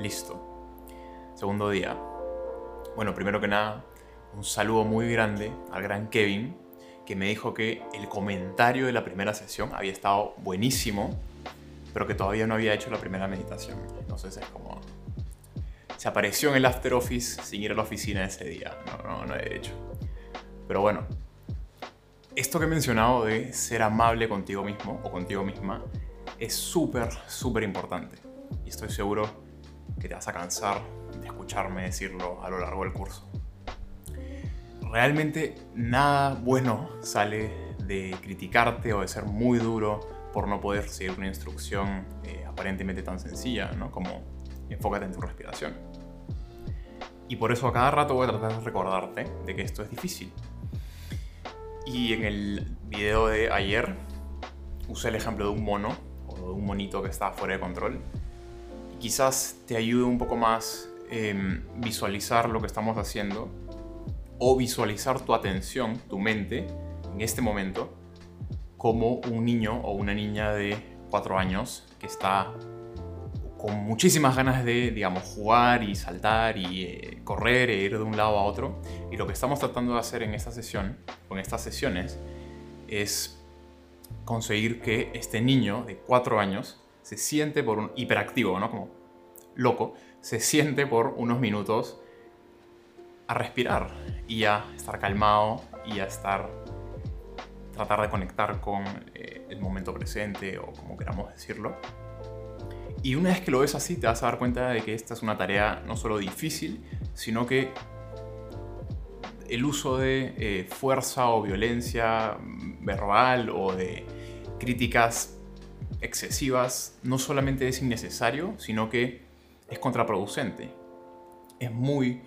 Listo. Segundo día. Bueno, primero que nada, un saludo muy grande al gran Kevin, que me dijo que el comentario de la primera sesión había estado buenísimo, pero que todavía no había hecho la primera meditación. Entonces es como... Se apareció en el after office sin ir a la oficina ese día. No, no, no he hecho. Pero bueno, esto que he mencionado de ser amable contigo mismo o contigo misma es súper, súper importante. Y estoy seguro que te vas a cansar de escucharme decirlo a lo largo del curso. Realmente nada bueno sale de criticarte o de ser muy duro por no poder seguir una instrucción eh, aparentemente tan sencilla, ¿no? Como enfócate en tu respiración. Y por eso a cada rato voy a tratar de recordarte de que esto es difícil. Y en el video de ayer usé el ejemplo de un mono o de un monito que está fuera de control. Quizás te ayude un poco más eh, visualizar lo que estamos haciendo o visualizar tu atención, tu mente, en este momento, como un niño o una niña de cuatro años que está con muchísimas ganas de, digamos, jugar y saltar y eh, correr e ir de un lado a otro. Y lo que estamos tratando de hacer en esta sesión, con estas sesiones, es conseguir que este niño de cuatro años se siente por un hiperactivo, ¿no? Como loco, se siente por unos minutos a respirar y a estar calmado y a estar tratar de conectar con eh, el momento presente o como queramos decirlo y una vez que lo ves así, te vas a dar cuenta de que esta es una tarea no solo difícil, sino que el uso de eh, fuerza o violencia verbal o de críticas excesivas no solamente es innecesario, sino que es contraproducente. Es muy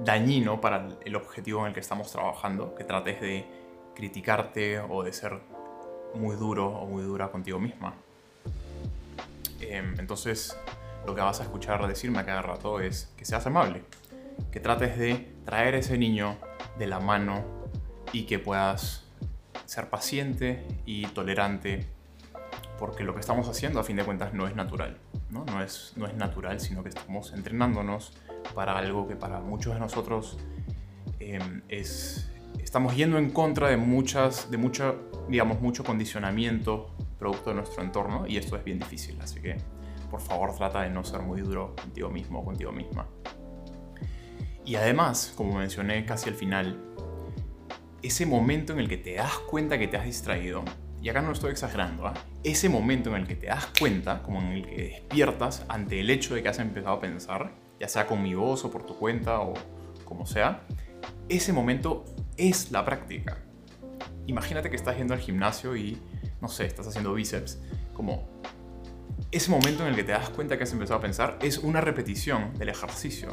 dañino para el objetivo en el que estamos trabajando, que trates de criticarte o de ser muy duro o muy dura contigo misma. Em, entonces, lo que vas a escuchar decirme a cada rato es que seas amable, que trates de traer ese niño de la mano y que puedas ser paciente y tolerante, porque lo que estamos haciendo a fin de cuentas no es natural, no, no, es, no es natural, sino que estamos entrenándonos para algo que para muchos de nosotros em, es... Estamos yendo en contra de muchas, de mucho, digamos, mucho condicionamiento producto de nuestro entorno y esto es bien difícil, así que por favor trata de no ser muy duro contigo mismo o contigo misma. Y además, como mencioné casi al final, ese momento en el que te das cuenta que te has distraído, y acá no estoy exagerando, ¿ah? ese momento en el que te das cuenta, como en el que despiertas ante el hecho de que has empezado a pensar, ya sea con mi voz o por tu cuenta o como sea, ese momento es la práctica. Imagínate que estás yendo al gimnasio y no sé, estás haciendo bíceps, como ese momento en el que te das cuenta que has empezado a pensar es una repetición del ejercicio.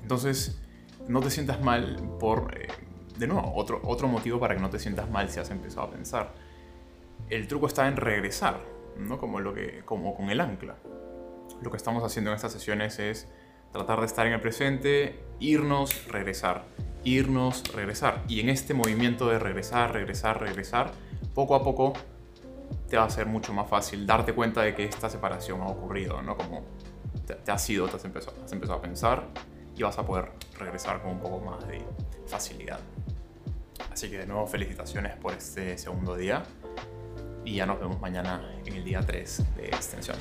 Entonces, no te sientas mal por, eh, de nuevo, otro, otro motivo para que no te sientas mal si has empezado a pensar. El truco está en regresar, ¿no? Como, lo que, como con el ancla. Lo que estamos haciendo en estas sesiones es tratar de estar en el presente, irnos, regresar, irnos, regresar. Y en este movimiento de regresar, regresar, regresar, poco a poco te va a ser mucho más fácil darte cuenta de que esta separación ha ocurrido, ¿no? Como te, has ido, te has empezado, has empezado a pensar y vas a poder regresar con un poco más de facilidad. Así que de nuevo felicitaciones por este segundo día y ya nos vemos mañana en el día 3 de extensión.